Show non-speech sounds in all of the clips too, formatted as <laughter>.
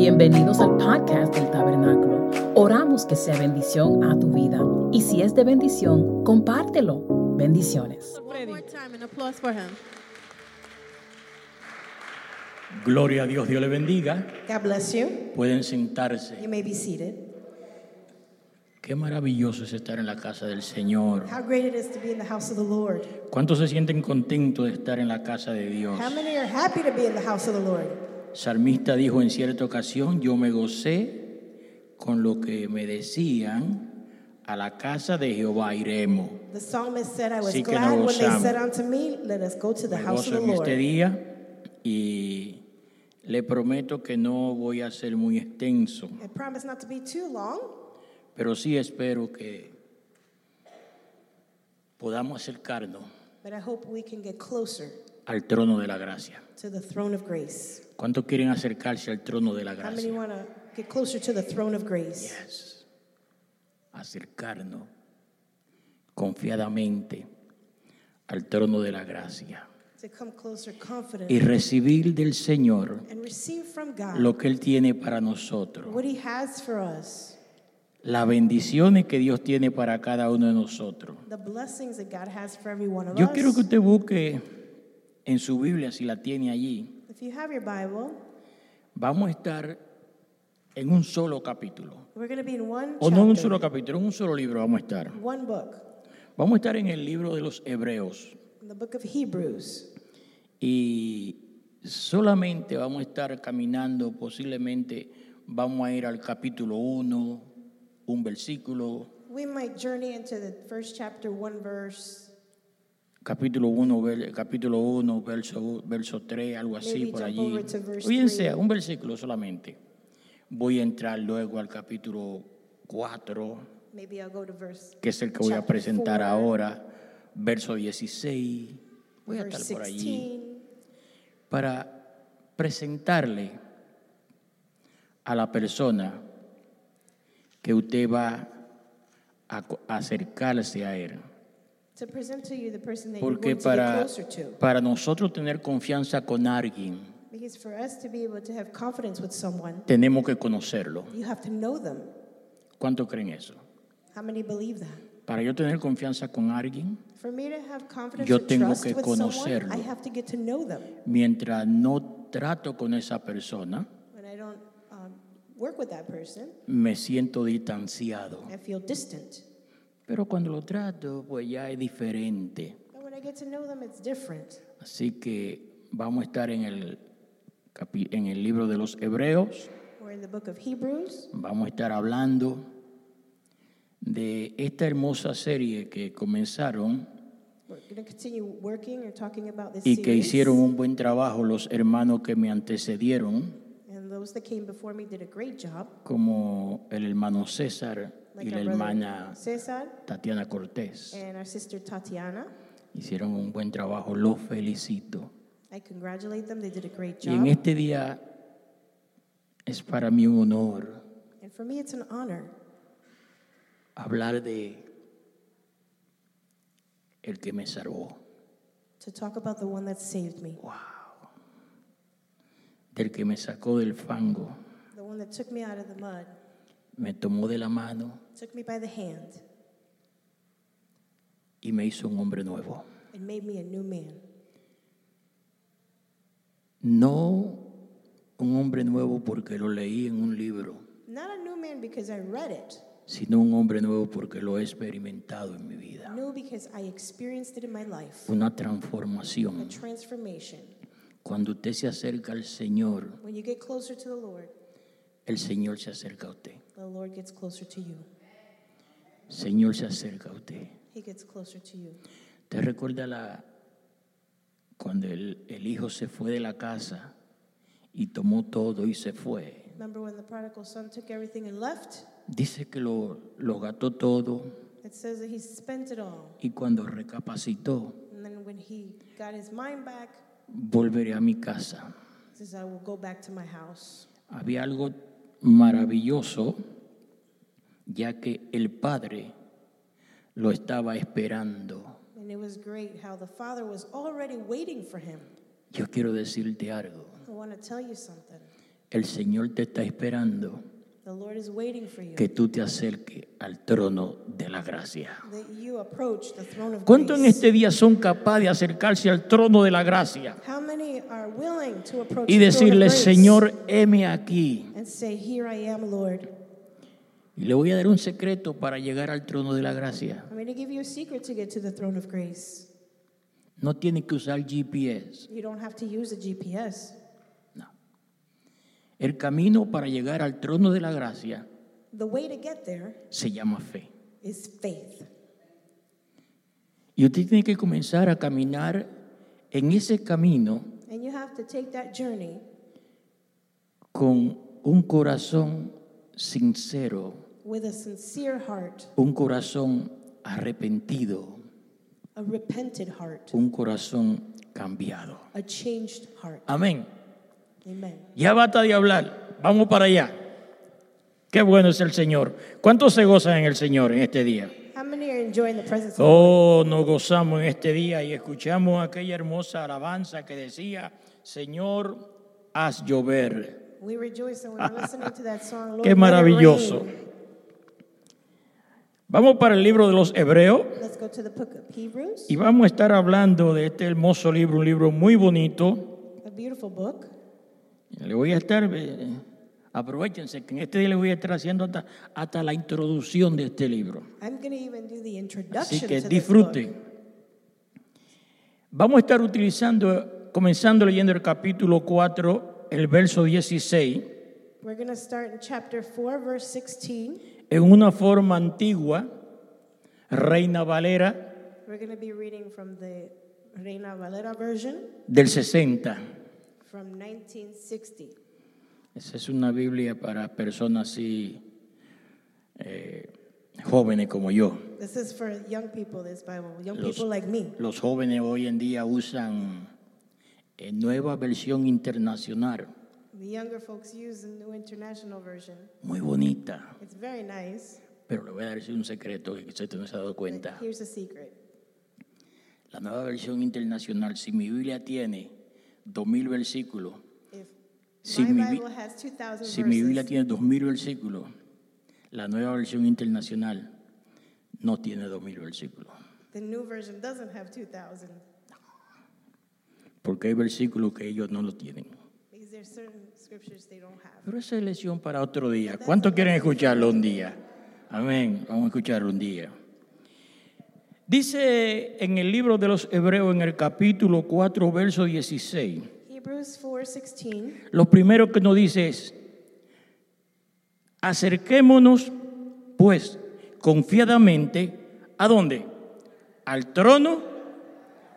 Bienvenidos al podcast del Tabernáculo. Oramos que sea bendición a tu vida y si es de bendición, compártelo. Bendiciones. Gloria a Dios, Dios le bendiga. God bless you. Pueden You sentarse. may be seated. Qué maravilloso es estar en la casa del Señor. How great it is to be in the house of the Lord. ¿Cuántos se sienten contentos de estar en la casa de Dios? How many are happy to be in the house of the Lord? Salmista dijo en cierta ocasión, yo me gocé con lo que me decían, a la casa de Jehová iremos. The psalmist said, I was Sí que glad when they said unto me, Let us go to the Me house of the en este día y le prometo que no voy a ser muy extenso, I promise not to be too long, pero sí espero que podamos acercarnos. But I hope we can get closer al trono de la gracia. to the throne of grace. ¿Cuántos quieren acercarse al trono de la How many gracia? want to get closer to the throne of grace? Yes. Acercarnos confiadamente al trono de la gracia To come closer confident y recibir del Señor and receive from God lo que Él tiene para nosotros. what He has for us, Las bendiciones que Dios tiene para cada uno de nosotros. the blessings that God has for every one of Yo us. quiero que usted busque en su Biblia, si la tiene allí, If you have your Bible, vamos a estar en un solo capítulo. we're going to be in one O no en un chapter, solo capítulo, en un solo libro vamos a estar. one book, Vamos a estar en el libro de los Hebreos. in the book of Hebrews. Y solamente vamos a estar caminando, posiblemente vamos a ir al capítulo 1, un versículo, We might journey into the first chapter, one verse, capítulo 1, ver- capítulo 1, verso, verso 3, algo así Maybe por allí. sea, un versículo solamente. Voy a entrar luego al capítulo 4, maybe I'll go to verse, que es el que voy a presentar ahora, verso 16. Voy a estar por allí. 16. para presentarle a la persona que usted va a acercarse a él. Porque para, para nosotros tener confianza con alguien, Because for us to be able to have confidence with someone, tenemos que conocerlo. you have to know them. ¿Cuánto creen eso? How many believe that? Para yo tener confianza con alguien, For me to have confidence Yo tengo que conocerlo. Mientras no trato con esa persona, When I don't um, work with that person, me siento distanciado. Pero cuando lo trato, pues ya es diferente. But when I get to know them, it's different. Así que vamos a estar en el, capi- en el libro de los Hebreos, We're in the book of Hebrews. vamos a estar hablando de esta hermosa serie que comenzaron We're going to continue working and talking about this y que series. hicieron un buen trabajo los hermanos que me antecedieron, And those that came before me did a great job. como el hermano César y la hermana Cesar Tatiana Cortés. and our sister Tatiana. Hicieron un buen trabajo, los felicito. I congratulate them. They did a great Y en job. este día es para mí un honor And for me, it's an honor hablar de el que me salvó, to talk about the one that saved me, del que me sacó del fango, the one that took me out of the mud, me tomó de la mano took me by the hand, y me hizo un hombre nuevo. and made me a new man. No un hombre nuevo porque lo leí en un libro, Not a new man because I read it, sino un hombre nuevo porque lo he experimentado en mi vida. new because I experienced it in my life. Una A transformación. transformation. Cuando usted se acerca al Señor, When you get closer to the Lord, el Señor se acerca a usted. the Lord gets closer to you. Señor se acerca a usted. He gets closer to you. ¿Te recuerda la, cuando el, el hijo se fue de la casa y tomó todo y se fue? Remember when the prodigal son took everything and left? Dice que lo, lo gastó todo It says that he spent it all. y cuando recapacitó, And then when he got his mind back, volveré a mi casa. he says, I will go back to my house. Había algo maravilloso, ya que el padre lo estaba esperando. And it was great how the father was already waiting for him. Yo quiero decirte algo. I want to tell you something. El Señor te está esperando The Lord is waiting for you. que tú te acerques al trono de la gracia. That you approach the throne of ¿Cuántos en este día son capaces de acercarse al trono de la gracia How many are willing to approach y the throne decirle, of grace Señor, heme aquí? and say, Here I am, Lord. Y le voy a dar un secreto para llegar al trono de la gracia. I'm going to give you a secret to get to the throne of grace. No tiene que usar GPS. You don't have to use a GPS. El camino para llegar al trono de la gracia The way to get there se llama fe. is faith. Y usted tiene que comenzar a caminar en ese camino And you have to take that journey con un corazón sincero, with a sincere heart, un corazón arrepentido, a repented heart, un corazón cambiado. a changed heart. Amén. Amen. Ya basta de hablar. Vamos para allá. Qué bueno es el Señor. ¿Cuántos se gozan en el Señor en este día? How many are enjoying the presence of the Oh, nos gozamos en este día y escuchamos aquella hermosa alabanza que decía, Señor, haz llover. We rejoice and we're listening to that song. <laughs> Lord, Qué maravilloso. Vamos para el libro de los Hebreos Let's go to the book of Hebrews, y vamos a estar hablando de este hermoso libro, un libro muy bonito. a beautiful book. Le voy a estar, eh, aprovechense que en este día le voy a estar haciendo hasta, hasta la introducción de este libro. I'm going to even do the Así que disfruten. Vamos a estar utilizando, comenzando leyendo el capítulo 4, el verso 16, We're going to start in chapter 4, verse 16. En una forma antigua, Reina Valera We're going to be reading from the Reina Valera version del 60. from 1960. Esa es una Biblia para personas así eh, jóvenes como yo. This is for young people, this Bible, young Los- people like me. Los jóvenes hoy en día usan eh, nueva versión internacional, The younger folks use the New International Version. muy bonita. It's very nice. Pero le voy a decir un secreto que usted no se ha dado cuenta. Here's a secret. La nueva versión internacional, si mi Biblia tiene dos mil versículos, If Si my mi has 2,000 si mi Biblia tiene dos mil versículos, la nueva versión internacional no tiene dos mil versículos. the new version doesn't have 2,000 Porque hay versículos que ellos no lo tienen. Pero esa es lección para otro día. ¿Cuántos quieren escucharlo un día? Amén. Vamos a escucharlo un día. Dice en el libro de los Hebreos, en el capítulo 4, verso 16, Hebrews 4:16 lo primero que nos dice es, acerquémonos pues confiadamente, ¿a dónde? Al trono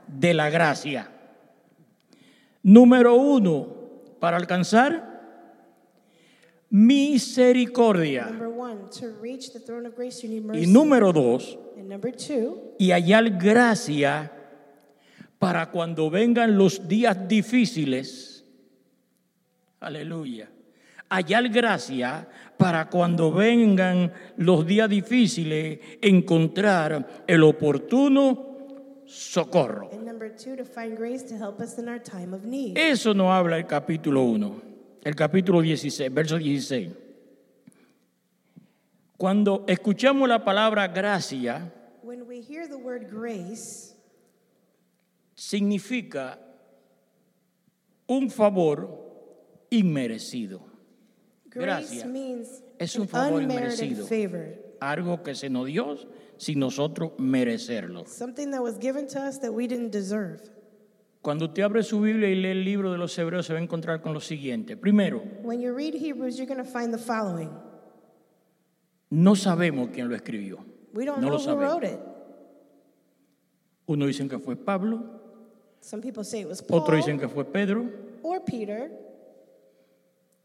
de la gracia. Número uno, para alcanzar misericordia. Number 1 to reach the throne of grace you need Y número dos, and number 2 y hallar gracia para cuando vengan los días difíciles. Aleluya. Hallar gracia para cuando vengan los días difíciles, encontrar el oportuno socorro. and number 2 to find grace to help us in our time of need. Eso no habla el capítulo 1, el capítulo 16, verso 16. Cuando escuchamos la palabra gracia, When we hear the word grace, significa un favor inmerecido. grace Gracia means es un favor inmerecido. favor. Algo que se nos dio sin nosotros merecerlo. Something that was given to us that we didn't deserve. Cuando usted abre su Biblia y lee el libro de los Hebreos, se va a encontrar con lo siguiente. Primero, When you read Hebrews, you're going to find the following. no sabemos quién lo escribió. We don't No know lo who wrote sabemos. it. Uno dicen que fue Pablo, Some people say it was Paul otros dicen que fue Pedro, or Peter.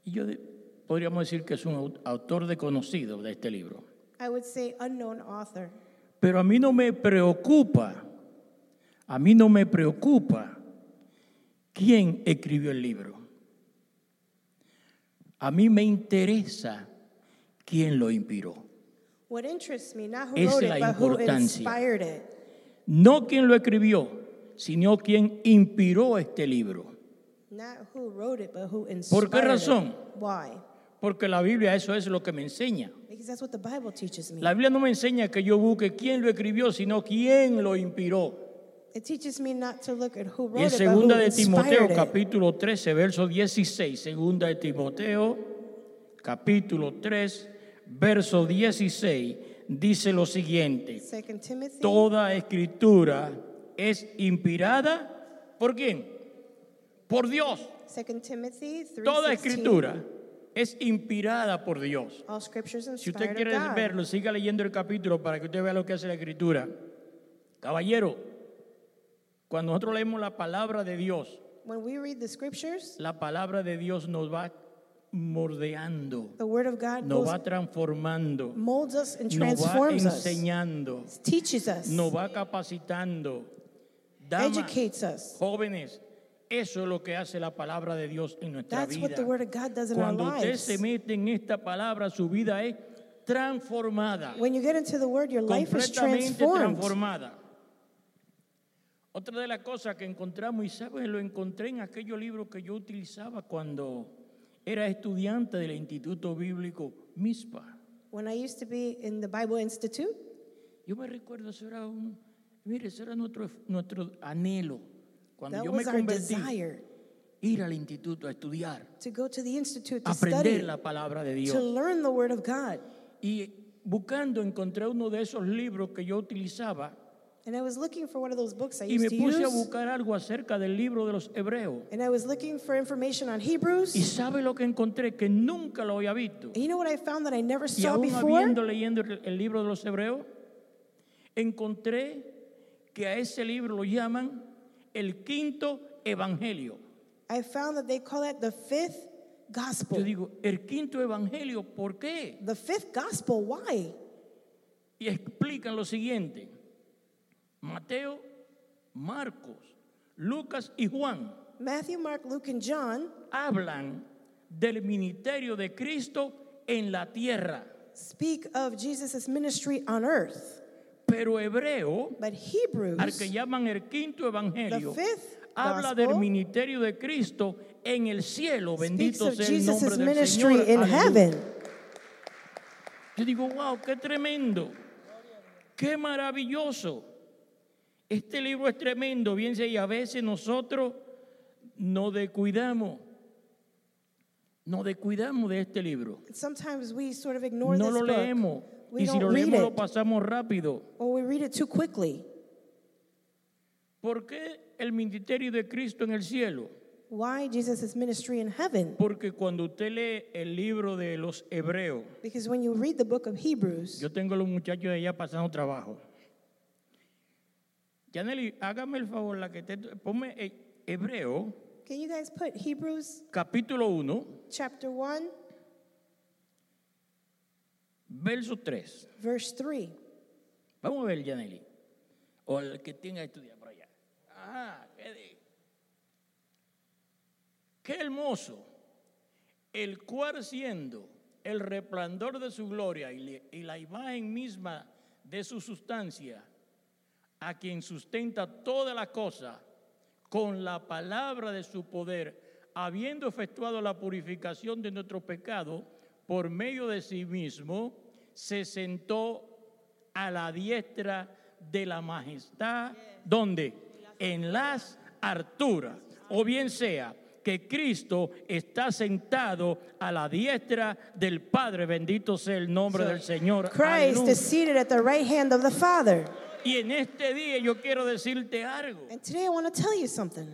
y yo de- podríamos decir que es un au- autor desconocido de este libro. I would say unknown author. Pero a mí no me preocupa, a mí no me preocupa quién escribió el libro. A mí me interesa quién lo inspiró. What interests me, not who es it, la but who importancia. inspired it. No quién lo escribió, sino quién inspiró este libro. Not who wrote it, but who ¿Por qué inspired razón? it. Why? Porque la Biblia eso es lo que me enseña. Because that's what the Bible teaches me. La Biblia no me enseña que yo busque quién lo escribió, sino quién lo inspiró. It teaches me not to look at who Y en wrote it, but who segunda de Timoteo, capítulo 13, verso 16. Segunda de Timoteo, capítulo 3, verso 16, dice lo siguiente. Timothy, Toda escritura es inspirada por quién? Por Dios. Second Timothy 3, Toda escritura es inspirada por Dios. All scriptures Si usted quiere verlo, siga leyendo el capítulo para que usted vea lo que hace la escritura. Caballero, cuando nosotros leemos la palabra de Dios, When we read the scriptures, la palabra de Dios nos va mordeando, the word of God nos va transformando, molds us and nos va transforms us, enseñando, teaches us, nos va capacitando. Damas, educates us. jóvenes, eso es lo que hace la palabra de Dios en nuestra That's what vida. the word of God does in our Cuando usted lives. se mete en esta palabra, su vida es transformada. When you get into the word, your life is completamente transformed. transformada. Otra de las cosas que encontramos, y sabes, lo encontré en aquellos libros que yo utilizaba cuando era estudiante del Instituto Bíblico MISPA. When I used to be in the Bible Institute, Yo me recuerdo, eso era un, mire, eso era nuestro, nuestro anhelo. Cuando that yo me convertí, ir al instituto a estudiar, to go to the institute to aprender study, la palabra de to Dios. learn the word of God. Y buscando encontré uno de esos libros que yo utilizaba And I was looking for one of those books I y me used to puse a use. buscar algo acerca del libro de los hebreos. And I was looking for information on Y Hebrews. sabe lo que encontré que nunca lo había visto. And you know what I found that I never Y saw aún before? habiendo leyendo el libro de los hebreos, encontré que a ese libro lo llaman el quinto evangelio. I found that they call it the fifth gospel. Yo digo, el quinto evangelio, ¿por qué? The fifth gospel, why? Y explican lo siguiente. Mateo, Marcos, Lucas y Juan Matthew, Mark, Luke, and John hablan del ministerio de Cristo en la tierra. speak of Jesus' ministry on earth. Pero hebreo, But Hebrews, al que llaman el quinto evangelio, habla gospel del ministerio de Cristo en el cielo. Bendito sea el nombre del Señor. in Aleluya. heaven. Yo digo, wow, qué tremendo. Qué maravilloso. Este libro es tremendo, bien y a veces nosotros nos descuidamos. Nos descuidamos de este libro. Sometimes we sort of ignore No this lo book. leemos. We y si don't lo read leemos, lo it, pasamos rápido. or we read it too quickly. ¿Por qué el ministerio de Cristo en el cielo? Why Jesus' ministry in heaven? Porque cuando usted lee el libro de los hebreos, Because when you read the book of Hebrews, yo tengo a los muchachos de allá pasando trabajo. Yaneli, hágame el favor, la que te, ponme eh, hebreo, can you guys put Hebrews capítulo 1, chapter 1, verso 3. verse 3? Vamos a ver, Yaneli. O el que tenga que estudiar por allá. Ajá, qué, de- qué hermoso. El cual siendo el resplandor de su gloria y, le- y la imagen misma de su sustancia, a quien sustenta toda la cosa con la palabra de su poder, habiendo efectuado la purificación de nuestros pecados por medio de sí mismo, se sentó a la diestra de la majestad, donde en las alturas, o bien sea que Cristo está sentado a la diestra del Padre, bendito sea el nombre del Señor. Christ is seated at the right hand of the Father. Y en este día yo quiero decirte algo. And today I want to tell you something.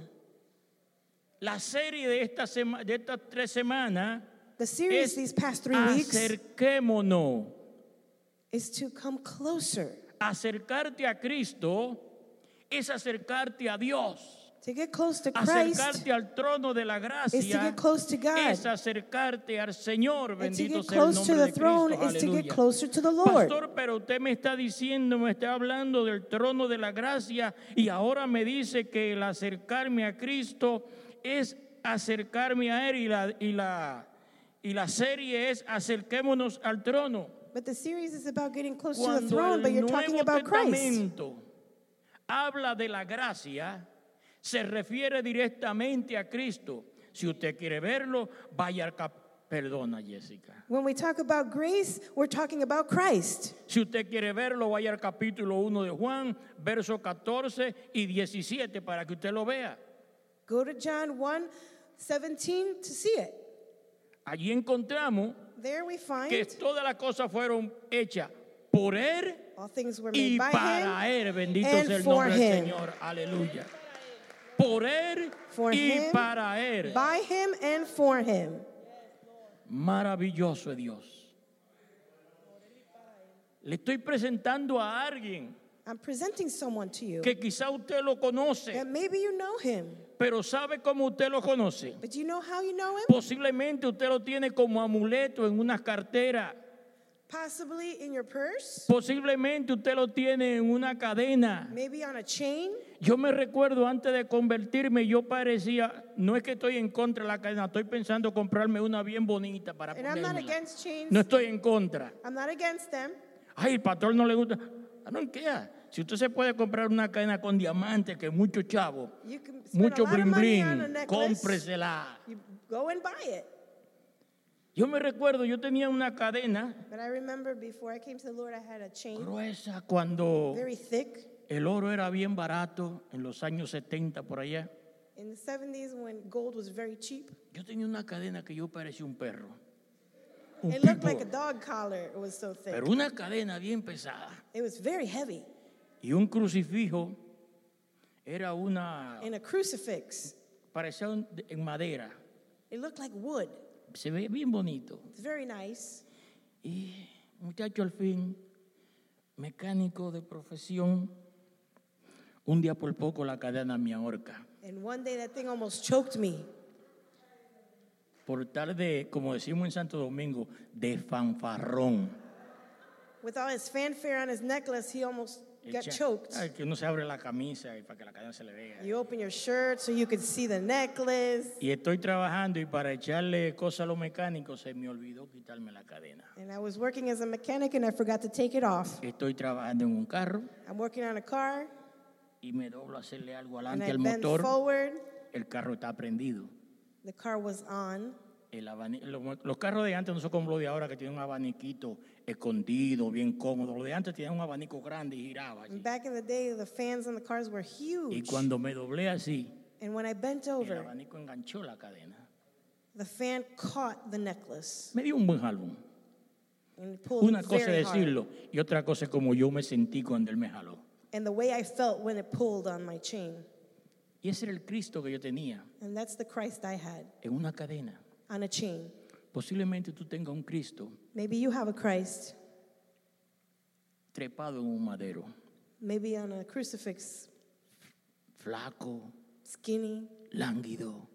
La serie de, esta sema- de estas tres semanas The series es these past three weeks acerquémonos. Is to come closer, Acercarte a Cristo es acercarte a Dios. to get close to Christ, Acercarte al trono de la is to gracia get close to God. es acercarte al Señor. Bendito get sea el close to nombre the de throne Cristo. is to get Aleluya. closer to the Lord. Pastor, pero usted me está diciendo, me está hablando del trono de la gracia y ahora me dice que el acercarme a Cristo es acercarme a Él y la, y la, y la serie es acerquémonos al trono. But the series is about getting close to the Cuando throne, but you're talking about Christ. Habla de la gracia, se refiere directamente a Cristo. Si usted quiere verlo, vaya al. Perdona, Jessica. When we talk about grace, we're talking about Christ. Si usted quiere verlo, vaya al capítulo 1 de Juan, versos 14 y 17 para que usted lo vea. Go to John 1 17 to see it. Allí encontramos There we find que todas las cosas fueron hechas por Él all things were y made by para him, Él. Bendito and sea el for nombre del him. Señor. Aleluya. Por Él For y him, para Él. by him, and for him. Maravilloso es Dios. Le estoy presentando a alguien I'm presenting someone to you que quizá usted lo conoce, that maybe you know him, pero ¿sabe cómo usted lo conoce? but you know how you know him? Posiblemente usted lo tiene como amuleto en una cartera. Possibly in your purse, Posiblemente usted lo tiene en una cadena. maybe on a chain. Yo me recuerdo antes de convertirme, yo parecía, no es que estoy en contra de la cadena, estoy pensando comprarme una bien bonita para And I'm not ponérmela. against chains. No estoy en contra. I'm not against them. Ay, el pastor no le gusta. I don't care. Si usted se puede comprar una cadena con diamantes, que mucho chavo, mucho bling bling, cómpresela. You go and buy it. Yo me recuerdo, yo tenía una cadena But I remember before I came to the Lord, I had a chain, gruesa cuando very thick. el oro era bien barato, en los años 70 por allá. In the 70s, when gold was very cheap, Yo tenía una cadena que yo parecía un perro. Un it looked like a dog collar. It was so thick. Pero una cadena bien pesada. It was very heavy. Y un crucifijo era una, And a crucifix, parecía un- en madera. it looked like wood. Se ve bien bonito. It's very nice. Y muchacho al fin, mecánico de profesión, un día por poco la cadena me ahorca. And one day that thing almost choked me. Por tarde, como decimos en Santo Domingo, de fanfarrón. With all his fanfare on his necklace, he almost got choked. Ay, que uno se abre la camisa y para que la cadena se le vea. You open your shirt so you could see the necklace. Y estoy trabajando y para echarle cosas a los mecánicos se me olvidó quitarme la cadena. And I was working as a mechanic and I forgot to take it off. Estoy trabajando en un carro I'm working on a car y me doblo a hacerle algo adelante al motor. forward. El carro está prendido. The car was on. El abani- lo- los carros de antes no son como los de ahora que tienen un abaniquito escondido, bien cómodo. Los de antes tenían un abanico grande y giraba. así. Back in the day, the fans on the cars were huge. Y cuando me doblé así, And when I bent el over, abanico enganchó la cadena. the fan caught the necklace Me dio un buen jalón. Una cosa es hard. decirlo y otra cosa es como yo me sentí cuando él me jaló. And the way I felt when it pulled on my chain. Y ese era el Cristo que yo tenía And that's the Christ I had en una cadena. on a chain. Posiblemente tú tengas un Cristo Maybe you have a Christ, trepado en un madero, maybe on a crucifix, flaco, skinny, lánguido.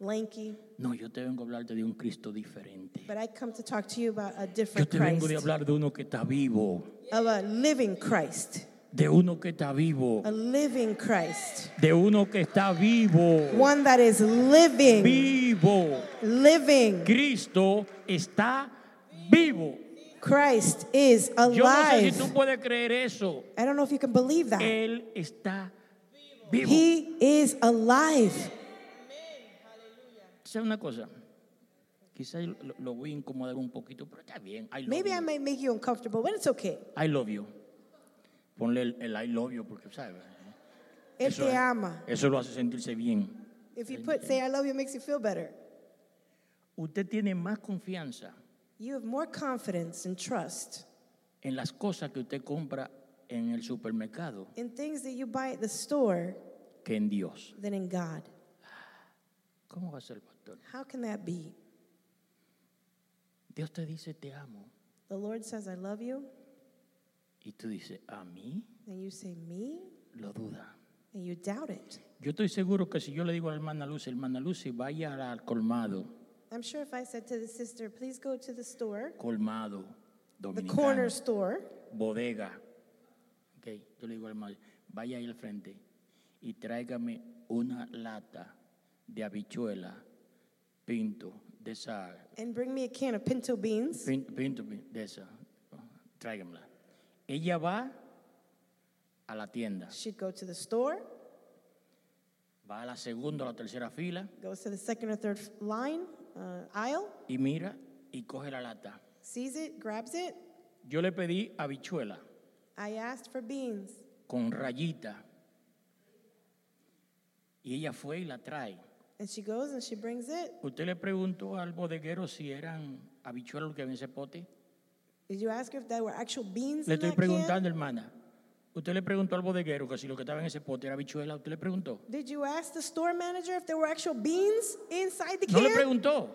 lanky. No, yo te vengo a hablarte de un Cristo diferente. But I come to talk to you about a Yo different te vengo de Christ, hablar de uno que está vivo, of a living Christ, de uno que está vivo, a living Christ, de uno que está vivo, one that is living, vivo. Living. Cristo está vivo. Christ is Yo no sé si alive. tú puedes creer eso. I don't know if you can believe that. Él está vivo. He is alive. ¿Sabes una cosa? Quizás lo, lo voy a incomodar un poquito, pero está bien. I love Maybe I you. may make you uncomfortable, but it's okay. I love you. Ponle el, el I love you porque, ¿sabes? Él te ama. eso lo hace sentirse bien. If you put say I love you, it makes you feel better. Usted tiene más confianza You have more confidence and trust en las cosas que usted compra en el supermercado in things that you buy at the store que en Dios. than in God. ¿Cómo va a ser, pastor? How can that be? Dios te dice te amo The Lord says, I love you, y tú dices a mí and you say, Me? lo duda. And you doubt it. Yo estoy seguro que si yo le digo a la hermana Lucy, hermana Lucy, vaya al colmado, I'm sure if I said to the sister, Please go to the store, colmado the dominicano, corner store, bodega. Ok, yo le digo al hermano, vaya ahí al frente y tráigame una lata de habichuela, pinto, de esa, and bring me a can of pinto beans. pin- pinto, pin- de esa, tráigamela. Ella va a la tienda, She'd go to the store, va a la segunda o la tercera fila. Goes to the second or third line, uh, aisle, y mira y coge la lata. sees it, grabs it. Yo le pedí habichuela I asked for beans. con rayita y ella fue y la trae. And she goes and she brings it. ¿Usted le preguntó al bodeguero si eran habichuelas lo que había en ese pote? Did you ask her if there were actual beans Le in estoy that can? preguntando, hermana. ¿Usted le preguntó al bodeguero que si lo que estaba en ese pote era habichuela? ¿Usted le preguntó? Did you ask the store manager if there were actual beans inside the No can? le preguntó.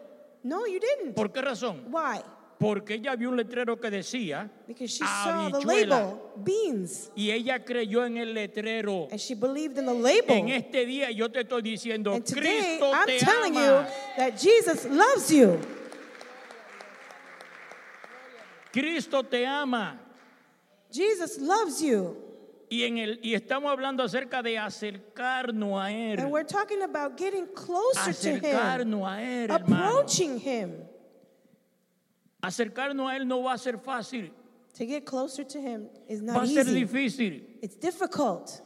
No, you didn't. ¿Por qué razón? Why? Porque ella vio un letrero que decía Because she saw the label, beans. y ella creyó en el letrero. And she believed in the label. En este día yo te estoy diciendo, and today, Cristo I'm te telling you ama. that Jesus loves you. Cristo te ama. Jesus loves you. Y, en el, y estamos hablando acerca de acercarnos a Él. And we're talking about getting closer to Him, Acercarnos a Él, hermano. approaching Him. Acercarnos a Él no va a ser fácil, To get closer to Him is va not a ser easy. difícil. It's difficult.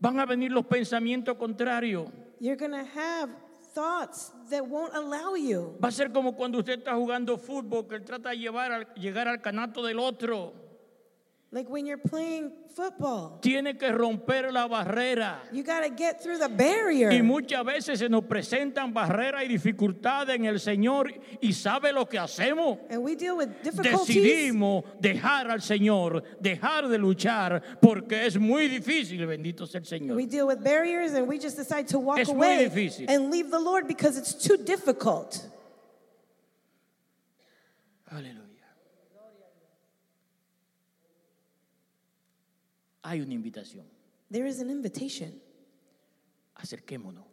Van a venir los pensamientos contrarios. You're going to have thoughts that won't allow you. Va a ser como cuando usted está jugando fútbol, que él trata de llevar al- llegar al canasto del otro. Like when you're playing football, Tiene que romper la barrera. you got to get through the barrier. Y muchas veces se nos presentan barreras y dificultades en el Señor y sabe lo que hacemos. And we deal with difficulties. Decidimos dejar al Señor, dejar de luchar, porque es muy difícil, bendito sea el Señor. We deal with barriers and we just decide to walk Es muy away difícil. and leave the Lord because it's too difficult. Aleluya. Hay una invitación. There is an invitation. Acerquémonos,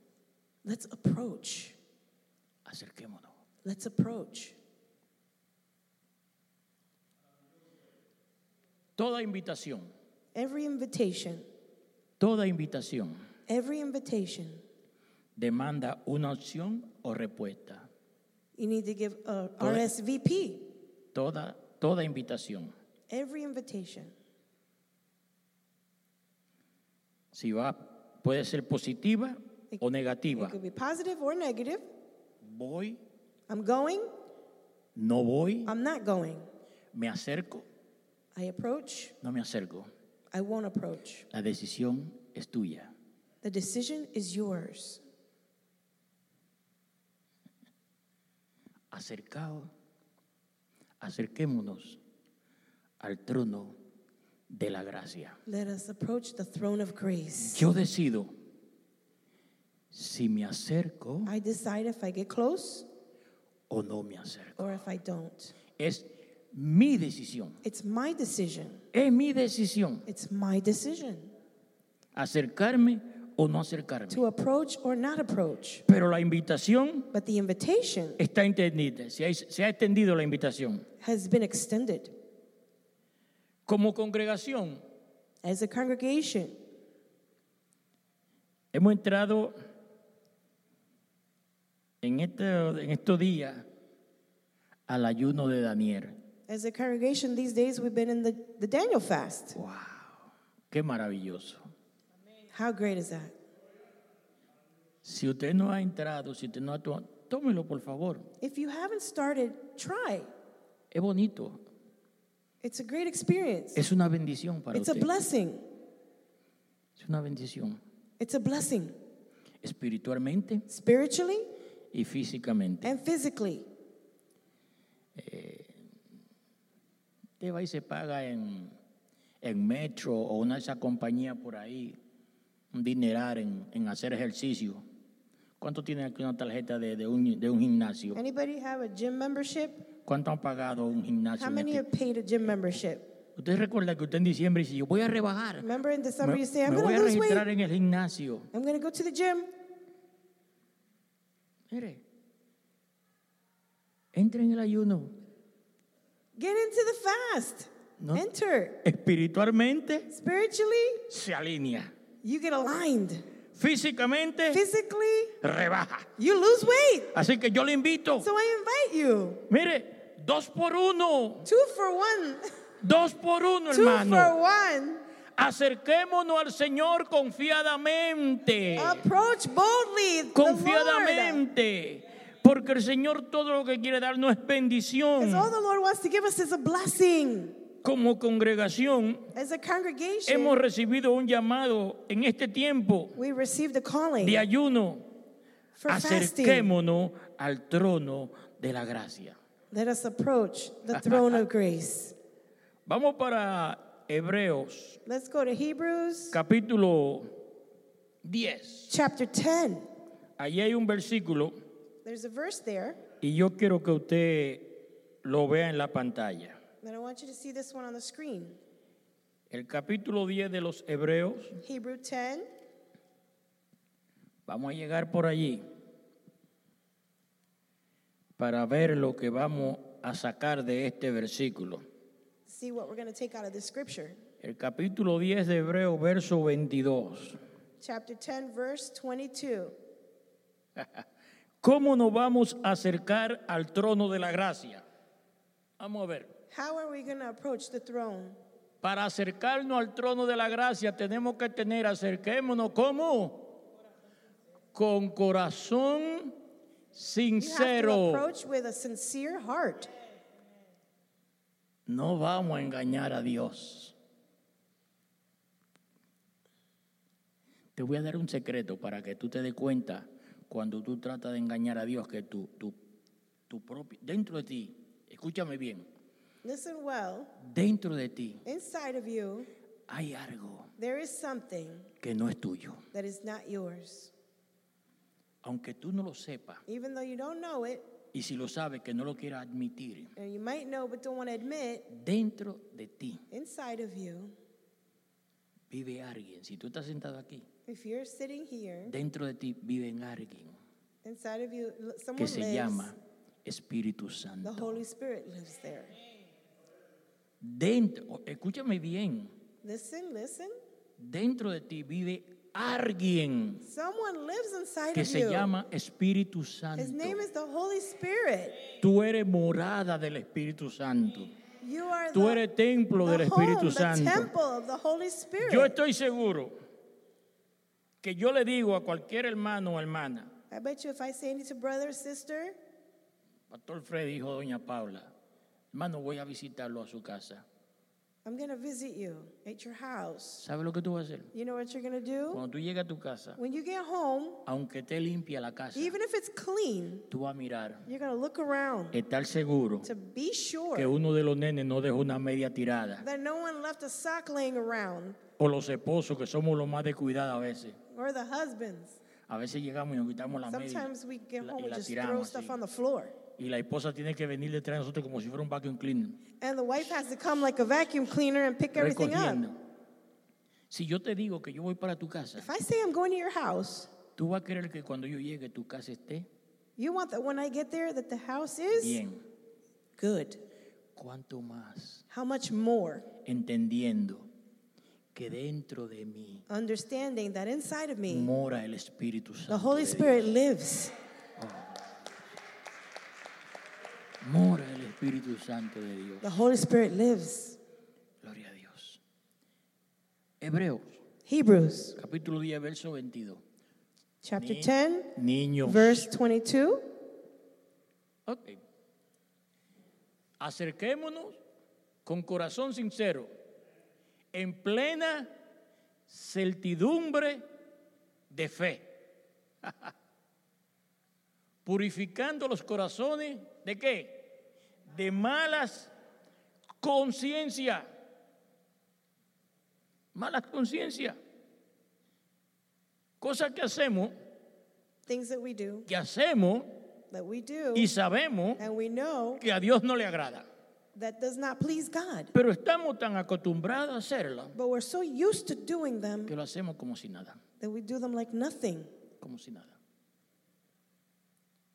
Let's approach. acerquémonos. Let's approach. Toda invitación, Every invitation, toda invitación every invitation, demanda una opción o respuesta. you need to give a RSVP. Toda, toda invitación. Every invitation. Si va, puede ser positiva o negativa. It could be positive or negative. Voy, I'm going, no voy, I'm not going. me acerco, I approach, no me acerco. I won't approach. La decisión es tuya. The decision is yours. Acercado, acerquémonos al trono de la gracia. Let us approach the throne of grace. Yo decido si me acerco I decide if I get close o no me acerco. or if I don't. Es mi decisión. It's my decision. Es mi decisión. It's my decision Acercarme o no acercarme. to approach or not approach. Pero la invitación But the invitation está entendida. Se ha, se ha extendido la invitación. has been extended. Como congregación As a congregation, hemos entrado en, este, en estos días al ayuno de Daniel. as a congregation these days we've been in the, the Daniel fast. ¡Wow! ¡Qué maravilloso! How great is that? Si usted no ha entrado, si usted no ha tomado, tómelo por favor. If you haven't started, try. Es bonito. It's a great experience. Es una bendición para It's a usted. blessing. Es una bendición. It's a blessing Espiritualmente spiritually y físicamente. and physically. Usted va y se paga en, en Metro o una de esas compañías por ahí, un dineral en, en hacer ejercicio. ¿Cuánto tiene aquí una tarjeta de, de un, de un gimnasio? Anybody have a gym membership? ¿Cuánto han pagado un gimnasio? How many have paid a gym membership? Usted recuerda que usted en diciembre dice, yo voy a rebajar. Remember in December Me, you say, I'm me going voy a lose registrar weight. en el gimnasio. I'm going to go to the gym. Mire, entre en el ayuno. Get into the fast. No. Enter. Espiritualmente Spiritually, se alinea. you get aligned. Físicamente Physically, rebaja. you lose weight. Así que yo le invito. So I invite you. Mire, dos por uno. Two for one. Dos por uno, Two for hermano. one. Acerquémonos al Señor confiadamente. Approach boldly the Lord. Confiadamente. Porque el Señor todo lo que quiere darnos es bendición. Because all the Lord wants to give us is a blessing. Como congregación As a congregation, hemos recibido un llamado en este tiempo we received a calling de ayuno. for fasting. Acerquémonos al trono de la gracia. Let us approach the <laughs> throne of grace. Vamos para Hebreos Let's go to Hebrews capítulo 10. chapter 10. Allí hay un versículo There's a verse there, y yo quiero que usted lo vea en la pantalla. and I want you to see this one on the screen. El capítulo 10 de los Hebreos, Hebrew 10. vamos a llegar por allí para ver lo que vamos a sacar de este versículo. See what we're going to take out of this scripture. El capítulo 10 de Hebreos, verso 22. Chapter 10, verse 22. <laughs> ¿Cómo nos vamos a acercar al trono de la gracia? Vamos a ver. How are we going to approach the throne? Para acercarnos al trono de la gracia tenemos que tener, acerquémonos como con corazón You have to sincero. approach with a sincere heart. No vamos a engañar a Dios. Te voy a dar un secreto para que tú te des cuenta cuando tú tratas de engañar a Dios que tu, tu, tu propio, dentro de ti, escúchame bien, Listen well. dentro de ti Inside of you, hay algo there is something que no es tuyo. that is not yours. Aunque tú no lo sepas Even though you don't know it, y si lo sabes que no lo quieras admitir, and you might know but don't want to admit, dentro de ti inside of you, vive alguien. Si tú estás sentado aquí, if you're sitting here, dentro de ti vive alguien inside of you, someone que se lives. llama Espíritu The Santo. Holy Spirit lives there. Dentro, escúchame bien, Listen, listen. dentro de ti vive alguien Someone lives inside que se you. llama Espíritu His Santo. name is the Holy Spirit. Tú eres morada del Espíritu Santo. You are Tú the, eres templo the del Espíritu home, the Santo. temple of the Holy Spirit. Yo estoy seguro que yo le digo a cualquier hermano o hermana, I bet you if I say to brother or sister, Pastor Fred dijo Doña Paula, hermano, voy a visitarlo a su casa. I'm going to visit you at your house. ¿Sabe lo que tú vas a hacer? You know what you're going to do? Cuando tú llegas a tu casa, When you get home, aunque esté limpia la casa, even if it's clean, tú vas a mirar, you're going to look around estar seguro to be sure que uno de los nenes no dejó una media tirada. that no one left a sock laying around, O los esposos, que somos los más descuidados a veces. or the husbands. A veces llegamos y nos quitamos la media. Sometimes we get la- home and throw stuff on the floor. Y la esposa tiene que venir detrás de nosotros como si fuera un vacuum cleaner. And the wife has to come like a vacuum cleaner and pick everything up. Si yo te digo que yo voy para tu casa, If I say I'm going to your house, tú vas a querer que cuando yo llegue tu casa esté you want that when I get there that the house is bien. good. Cuanto más How much more? entendiendo que dentro de mí Understanding that inside of me, mora el Espíritu Santo. the Holy Spirit lives. Dios. Mora el Espíritu Santo de Dios. The Holy Spirit lives. Gloria a Dios. Hebreos, Hebrews capítulo 10, verso 22. chapter Ni- 10, Niños. verse 22. Ok. Acerquémonos con corazón sincero, en plena certidumbre de fe, <laughs> purificando los corazones de qué? De malas conciencia. Malas conciencia. Cosas que hacemos, Things that we do, que hacemos that we do, y sabemos and we know que a Dios no le agrada. that does not please God. Pero estamos tan acostumbrados a hacerla But we're so used to doing them que lo hacemos como si nada, that we do them like nothing. como si nada.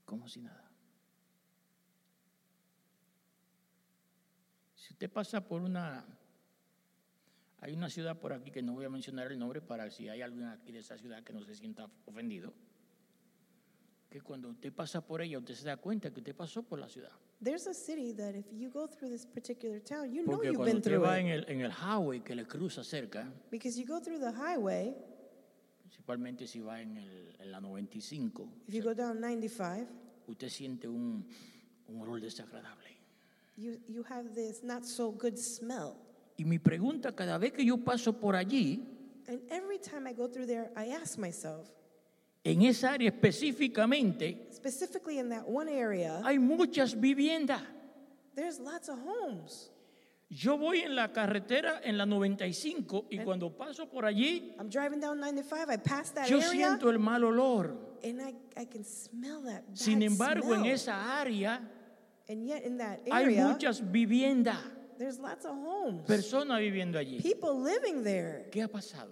Como si nada. Si usted pasa por una... Hay una ciudad por aquí que no voy a mencionar el nombre para si hay alguien aquí de esa ciudad que no se sienta ofendido. que cuando usted pasa por ella, usted se da cuenta que usted pasó por la ciudad. There's a city that if you go through this particular town, you know Porque you've cuando been usted through va en it. el, en el highway que le cruza cerca, Because you go through the highway, principalmente si va en, el, en la 95, if you go down 95, usted siente un, un olor desagradable. You, you have this not so good smell. Y mi pregunta cada vez que yo paso por allí, And every time I go through there, I ask myself, en esa área específicamente, specifically in that one area, hay muchas viviendas. there's lots of homes. Yo voy en la carretera en la 95 y cuando paso por allí, I'm driving down 95, I pass that yo area, siento el mal olor. and I, I can smell that bad Sin embargo, en smell. esa área And yet in that hay area, muchas viviendas, there's lots of homes. personas viviendo allí. People living there. ¿Qué ha pasado?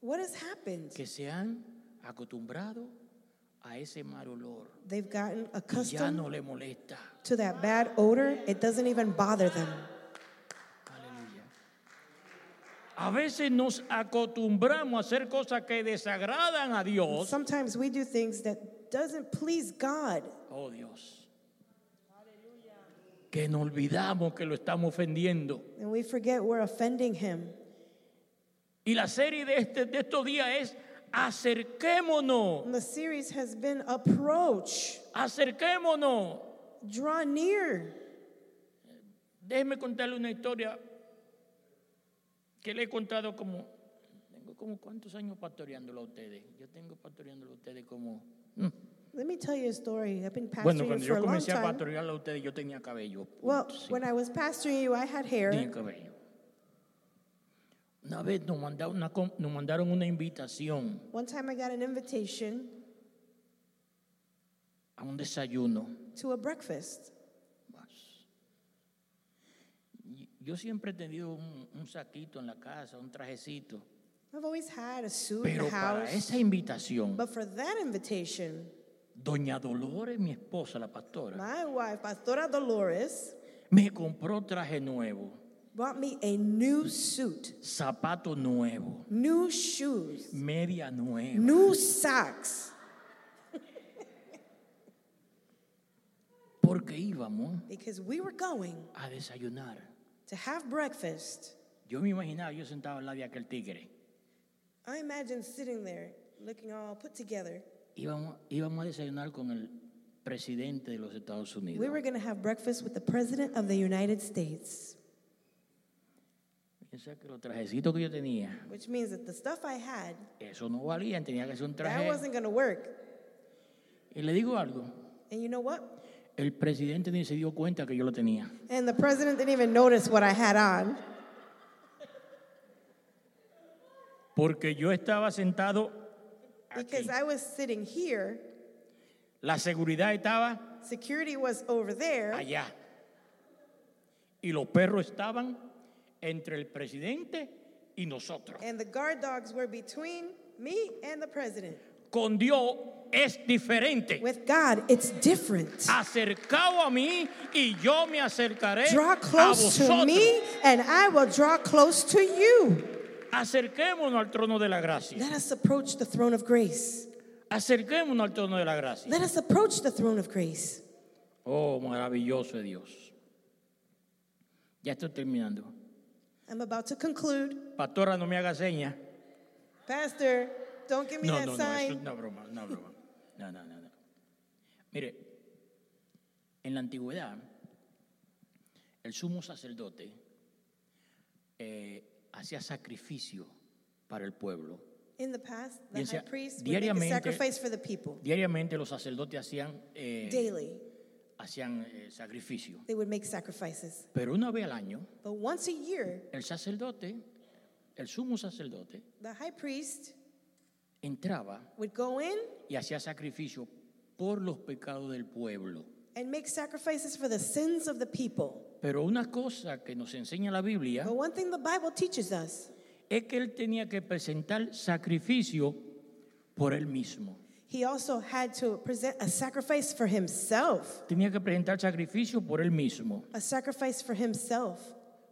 What has happened? Que se han acostumbrado a ese mal olor They've gotten y ya accustomed no le molesta. to that bad odor. It doesn't even bother them. Aleluya. A veces nos acostumbramos a hacer cosas que desagradan a Dios. Sometimes we do things that doesn't please God. Oh Dios. Que nos olvidamos que lo estamos ofendiendo. And we forget we're offending him. Y la serie de, este, de estos días es acerquémonos, And the series has been approach, acerquémonos. draw near. Déjeme contarle una historia que le he contado como, tengo como cuántos años pastoreándolo a ustedes. Yo tengo pastoreándolo a ustedes como... Let me tell you a story. I've been Bueno, pastoring cuando for yo a long comencé a time. pastorearlo a ustedes, yo tenía cabello. Well, sí, when I was pastoring you, I had tenía hair. cabello. Una vez nos mandaron una, com- nos mandaron una invitación One time I got an invitation a un desayuno. to a breakfast. Y Yo siempre he tenido un, un saquito en la casa, un trajecito. I've always had a suit in Pero the para house. esa invitación, But for that invitation, doña Dolores, mi esposa, la pastora, my wife, Pastora Dolores, me compró traje nuevo, bought me a new suit, zapato nuevo, new shoes, media nueva. new socks, Porque íbamos because we were going a desayunar. to have breakfast. Yo me imaginaba yo sentado al lado de aquel tigre. I imagine sitting there looking all put together. Íbamos, íbamos a desayunar con el presidente de los Estados Unidos. We were going to have breakfast with the President of the United States, Piensa que los trajecitos que yo tenía, which means that the stuff I had, eso no valían, tenía que ser un that traje. wasn't going to work. Y le digo algo, And you know what? el presidente ni se dio cuenta que yo lo tenía. And the president didn't even notice what I had on Porque yo estaba sentado, because. I was sitting here, la seguridad estaba security was over there, allá. Y los perros estaban entre el presidente y nosotros. and the guard dogs were between me and the president. Con Dios es diferente. With God, it's different. Acercado a mí y yo me acercaré Draw a close to vosotros. me, and I will draw close to you. Acerquémonos al trono de la gracia. Let us approach the throne of grace. Acerquémonos al trono de la gracia. Let us approach the throne of grace. Oh, maravilloso Dios. Ya estoy terminando. I'm about to conclude. Pastora, no me haga señas. Pastor, don't give me No, that no, no, eso es sign. una broma, una broma. No, no, no, no. Mire, en la antigüedad, el sumo sacerdote eh, hacía sacrificio para el pueblo. In the past, the high priest would make a sacrifice for the people. Diariamente los sacerdotes hacían, eh, Daily, hacían eh, sacrificio. they would make sacrifices. Pero una vez al año, But once a year, el sacerdote, el sumo sacerdote, the high priest entraba would go in y hacía sacrificio por los pecados del pueblo. and make sacrifices for the sins of the people. Pero una cosa que nos enseña la Biblia But one thing the Bible teaches us, es que él tenía que presentar sacrificio por él mismo. he also had to present a sacrifice for himself. Tenía que presentar sacrificio por él mismo. A sacrifice for himself.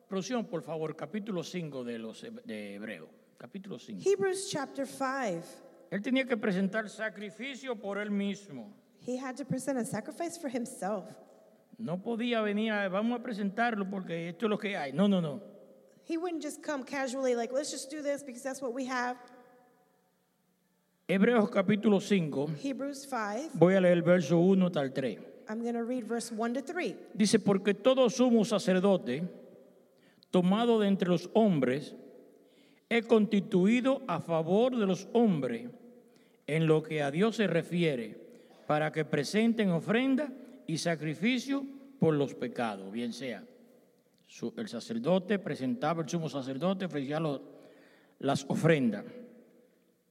Producción, por favor, capítulo 5 de los de Hebreo. Capítulo 5. Hebrews chapter 5. Él tenía que presentar sacrificio por él mismo. He had to present a sacrifice for himself. No podía venir a, vamos a presentarlo porque esto es lo que hay. No, no, no. He wouldn't just come casually, like, let's just do this because that's what we have. Hebreos capítulo 5, Hebrews 5, voy a leer el verso 1 tal 3. I'm going to read verse 1 to 3. Dice, porque todo sumo sacerdote, tomado de entre los hombres, es constituido a favor de los hombres en lo que a Dios se refiere, para que presenten ofrenda y sacrificio por los pecados, bien sea. el sacerdote presentaba, el sumo sacerdote ofrecía los- las ofrendas.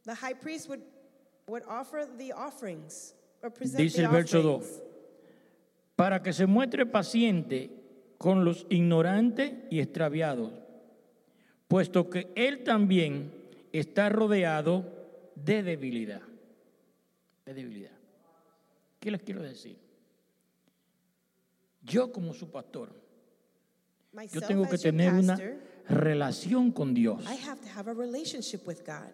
The high priest would, would offer the offerings or present Dice el verso offerings 2. para que se muestre paciente con los ignorantes y extraviados, puesto que él también está rodeado de debilidad. De debilidad. ¿Qué les quiero decir? Yo como su pastor, yo tengo que tener una relación con Dios I have to have a relationship with God.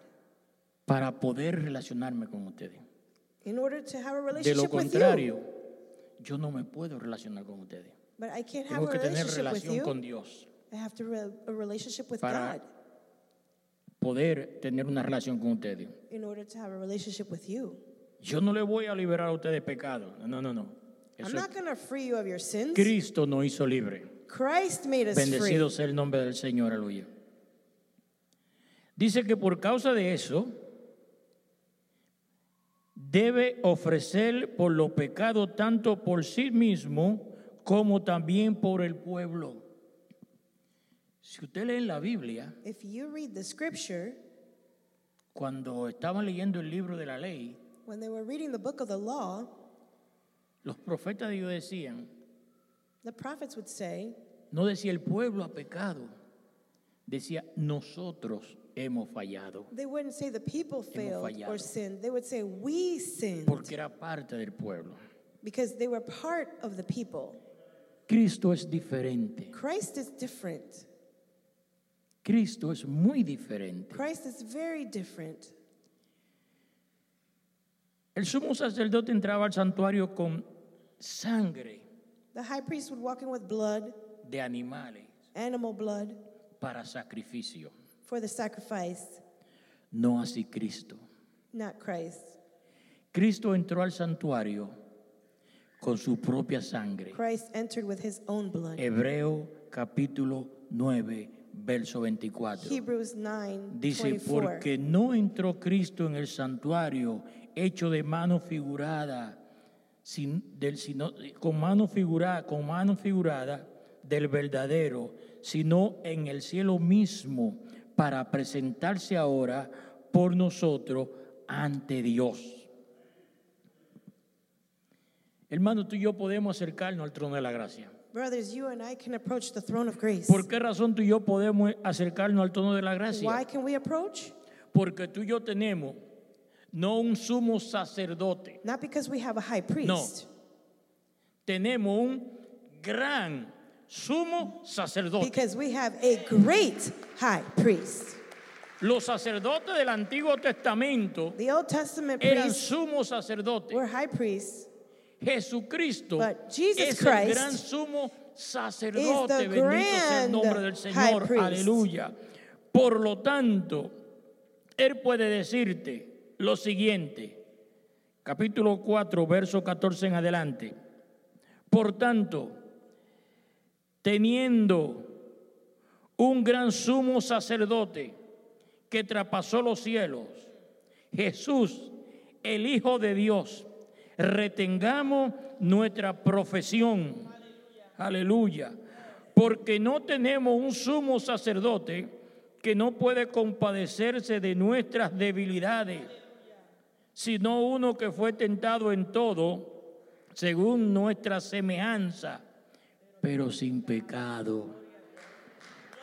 para poder relacionarme con ustedes. In order to have a De lo relationship with contrario, you. yo no me puedo relacionar con ustedes. But I can't have Tengo a que tener relación con Dios. I have to have a relationship with Para- God poder tener una relación con ustedes. in order to have a relationship with you. Yo no le voy a liberar a ustedes de pecado. No, no, no. I'm Eso not es- going to free you of your sins. Cristo nos hizo libre. Christ made us free. Bendecido sea el nombre del Señor, aleluya. Dice que por causa de eso debe ofrecer por los pecados tanto por sí mismo como también por el pueblo. Si usted lee en la Biblia, If you read the scripture, cuando estaban leyendo el libro de la ley, when they were reading the book of the law, los profetas de Dios decían, the prophets would say, no decía el pueblo ha pecado, decía nosotros hemos fallado, they wouldn't say the people failed or sinned. They would say, we sinned porque era parte del pueblo. because they were part of the people. Cristo es diferente. Christ is different. Cristo es muy diferente. Christ is very different. El sumo sacerdote entraba al santuario con sangre The high priest would walk in with blood, de animales animal blood, para sacrificio, for the sacrifice, no así Cristo. not Christ. Cristo entró al santuario con su propia sangre. Christ entered with his own blood. Hebreo capítulo 9, verso 24. Hebrews 9, Dice, 24. porque no entró Cristo en el santuario hecho de mano figurada, sin- del, sino, con mano figurada, con mano figurada del verdadero, sino en el cielo mismo, para presentarse ahora por nosotros ante Dios. Hermano, tú y yo podemos acercarnos al trono de la gracia. Brothers, you and I can approach the throne of grace. ¿Por qué razón tú y yo podemos acercarnos al trono de la gracia? Why can we approach? Porque tú y yo tenemos no un sumo sacerdote, Not because we have a high priest, tenemos un gran sumo sacerdote. because we have a great high priest. Los sacerdotes del Antiguo Testamento The Old Testament eran priests sumo sacerdote. were high priests. Jesucristo But Jesus es el gran sumo sacerdote. Bendito sea el nombre del Señor. Aleluya. Por lo tanto, Él puede decirte lo siguiente. Capítulo 4, verso 14 en adelante. Por tanto, teniendo un gran sumo sacerdote que traspasó los cielos, Jesús, el Hijo de Dios, retengamos nuestra profesión. Aleluya. Porque no tenemos un sumo sacerdote que no puede compadecerse de nuestras debilidades, sino uno que fue tentado en todo, según nuestra semejanza, pero sin pecado.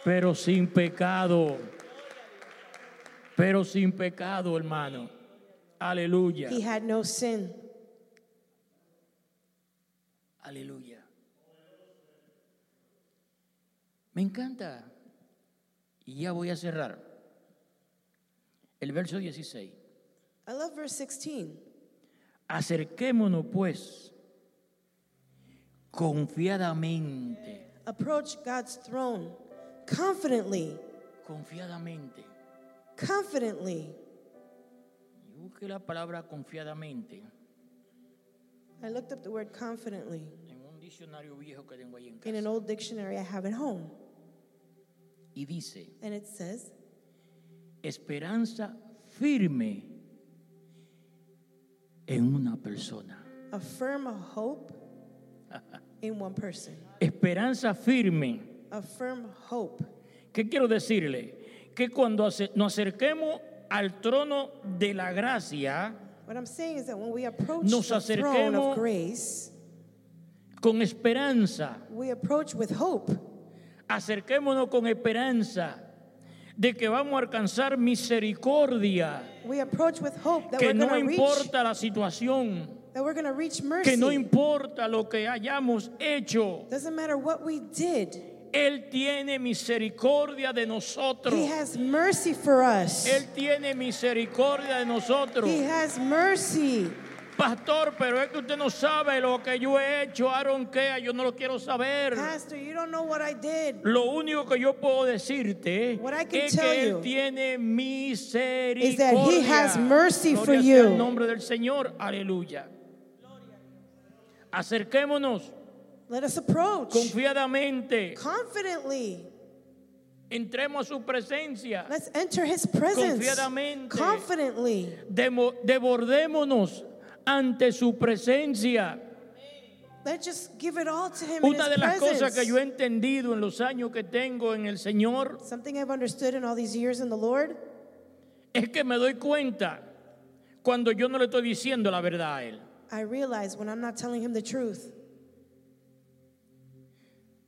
Pero sin pecado. Pero sin pecado, hermano. Aleluya. He had no sin. Aleluya. Me encanta. Y ya voy a cerrar. El verso 16. I love verse 16. Acerquémonos pues confiadamente, Approach God's throne confidently, confiadamente. confidently. Busque la palabra confiadamente I looked up the word confidently en un diccionario viejo que tengo ahí en in an old dictionary I have at home. Y dice, And it says, esperanza firme en una persona. a firm hope in one person. Esperanza firme. A firm hope. ¿Qué quiero decirle? Que cuando nos acerquemos al trono de la gracia What I'm saying is that when we approach Nos the throne acerquemos- of grace, con esperanza, we approach with hope. acerquémonos con esperanza de que vamos a alcanzar misericordia, We approach with hope that que we're no going to reach importa la situación, that we're going to reach mercy. que no importa lo que hayamos hecho, Doesn't matter what we did. Él tiene misericordia de nosotros. He has mercy for us. Él tiene misericordia de nosotros. He has mercy. Pastor, pero es que usted no sabe lo que yo he hecho, Aaron, que yo no lo quiero saber. Pastor, you don't know what I did. Lo único que yo puedo decirte What I can es tell que Él tiene misericordia. is that He has mercy Gloria for you. el nombre del Señor. Aleluya. Acerquémonos Let us approach confiadamente. confidently. Entremos a su presencia. Let's enter His presence Confiadamente. confidently. Demo- Debordémonos ante su presencia. Just give it all to Him Una de las cosas que yo he entendido en los años que tengo en el Señor Something I've understood in all these years in the Lord es que me doy cuenta cuando yo no le estoy diciendo la verdad a Él. I realize when I'm not telling Him the truth.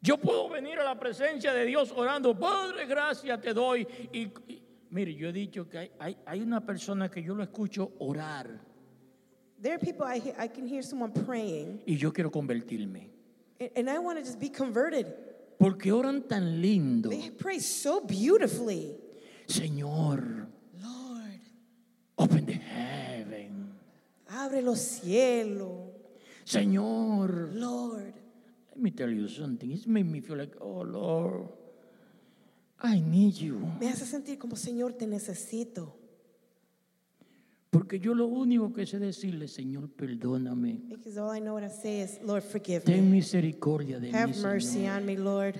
Yo puedo venir a la presencia de Dios orando, Padre, gracias te doy. Y, y- mire, yo he dicho que hay, hay- hay una persona que yo lo escucho orar There are people I, hear, I can hear someone praying, y yo quiero convertirme. and- and I want to just be converted. Porque oran tan lindo. They pray so beautifully. Señor, Lord, open the heaven. abre los cielos. Señor, Lord, let me tell you something. It's made me feel like, oh Lord, I need you. me hace sentir como Señor, te necesito. Porque yo lo único que sé decirle, Señor, perdóname. Because all I know what I say is, Lord, forgive Ten me. misericordia de mí, Have mercy Señor. on me, Lord.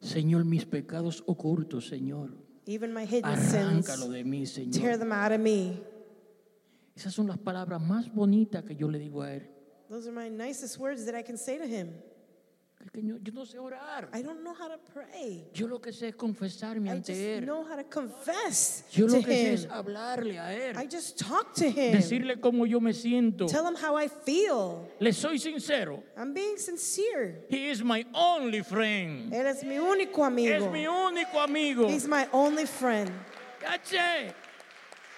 Señor, mis pecados ocultos, Señor. Even my hidden Arráncalo sins, de mí, tear Señor. them out of me. Esas son las palabras más bonitas que yo le digo a Él. Those are my nicest words that I can say to Him. Es que yo, yo no sé orar. I don't know how to pray. Yo lo que sé es confesarme I ante just Él. know how to confess Yo to lo que sé es hablarle a Él. I just talk to Him. Decirle cómo yo me siento. Tell Him how I feel. Le soy sincero. I'm being sincere. He is my only friend. Él es mi único Es amigo. mi único amigo. He's my only friend. Caché.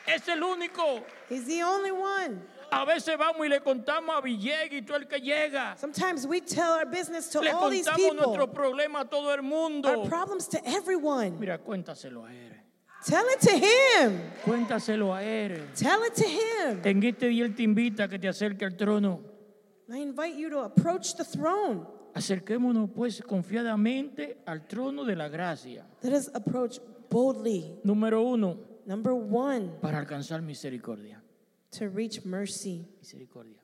Es el único. He's the only one. A veces vamos y le contamos a Villegas y todo el que llega. Sometimes we tell our business to Le all these contamos nuestro people, problema a todo el mundo. our problems to everyone. Mira, cuéntaselo a él. Tell it to Him. Cuéntaselo a él. Tell it to Him. En este día Él te invita a que te acerque al trono. I invite you to approach the throne. Acerquémonos pues confiadamente al trono de la gracia. Let us approach boldly. Número uno, Number one, para alcanzar misericordia. To reach mercy. Misericordia.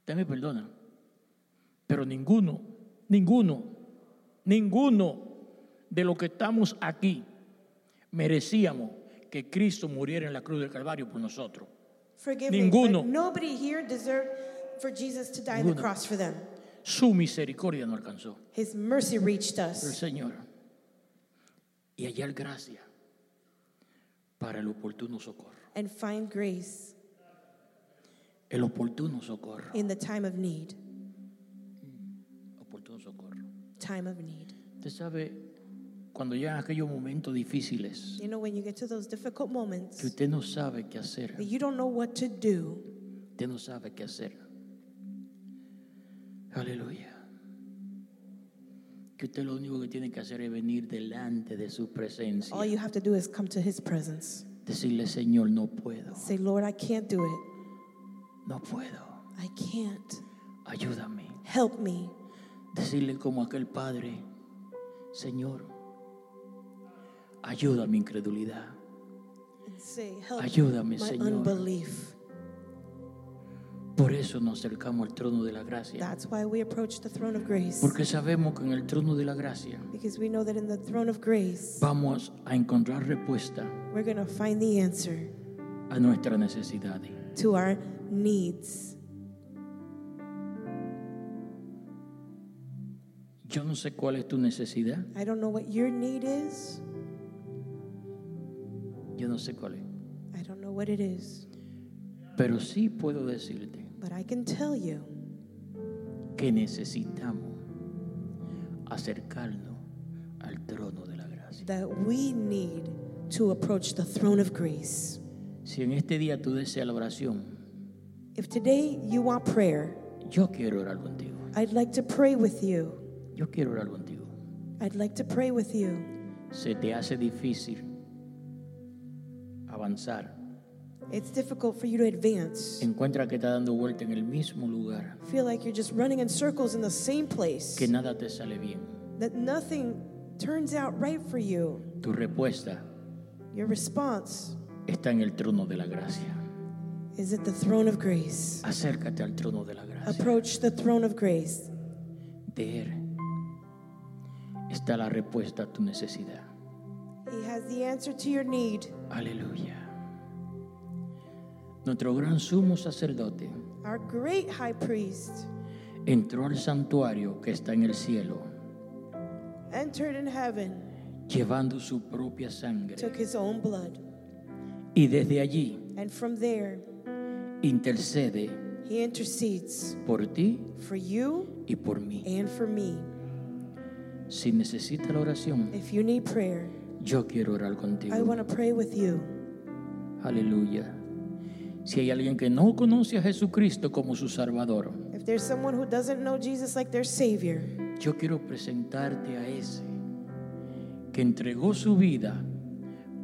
Usted me perdona. Pero ninguno, ninguno, ninguno de los que estamos aquí merecíamos que Cristo muriera en la cruz del Calvario por nosotros. Forgive Ninguno. me, but nobody here deserved for Jesus to die on the cross for them. Su misericordia no alcanzó. His mercy reached el us. Señor y hallar gracia para el oportuno socorro. and find grace El oportuno socorro. in the time of need. Oportuno socorro. Time of need. Usted sabe, cuando llegan aquellos momentos difíciles You know, when you get to those difficult que moments usted no sabe qué hacer, that you don't know what to do, usted no sabe qué hacer. Aleluya. Que usted lo único que tiene que hacer es venir delante de su presencia all you have to do is come to His presence Decirle, Señor, no puedo, Say, Lord, I can't do it. no puedo. I can't. Ayúdame. Help me. Decirle como aquel padre, Señor, ayuda mi incredulidad. And say, help Ayúdame, my Señor. unbelief. Por eso nos acercamos al trono de la gracia. That's why we approach the throne of grace. Porque sabemos que en el trono de la gracia Because we know that in the throne of grace, vamos a encontrar respuesta we're going to find the answer a nuestras necesidades. to our needs. Yo no sé cuál es tu necesidad. I don't know what your need is. Yo no sé cuál es. I don't know what it is. Pero sí puedo decirte But I can tell you que necesitamos acercarnos al trono de la gracia. that we need to approach the throne of grace. Si en este día tú deseas la oración, If today you want prayer, yo quiero orar contigo. I'd like to pray with you. Yo quiero orar contigo. I'd like to pray with you. Se te hace difícil avanzar. It's difficult for you to advance. Encuentra que está dando vuelta en el mismo lugar, Feel like you're just running in circles in the same place. que nada te sale bien. That nothing turns out right for you. Tu respuesta Your response está en el trono de la gracia. is at the throne of grace. Acércate al trono de la gracia. Approach the throne of grace. De Él está la respuesta a tu necesidad. He has the answer to your need. Aleluya. Nuestro gran sumo sacerdote Our great high priest entró al santuario que está en el cielo, entered in heaven, llevando su propia sangre. took his own blood, Y desde allí and from there intercede he intercedes por ti for you y por mí. and for me. Si necesitas la oración, If you need prayer, yo quiero orar I contigo. want to pray with you. Aleluya. Si hay alguien que no conoce a Jesucristo como su Salvador, If there's someone who doesn't know Jesus like their Savior, yo quiero presentarte a ese que entregó su vida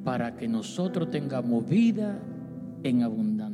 para que nosotros tengamos vida en abundancia.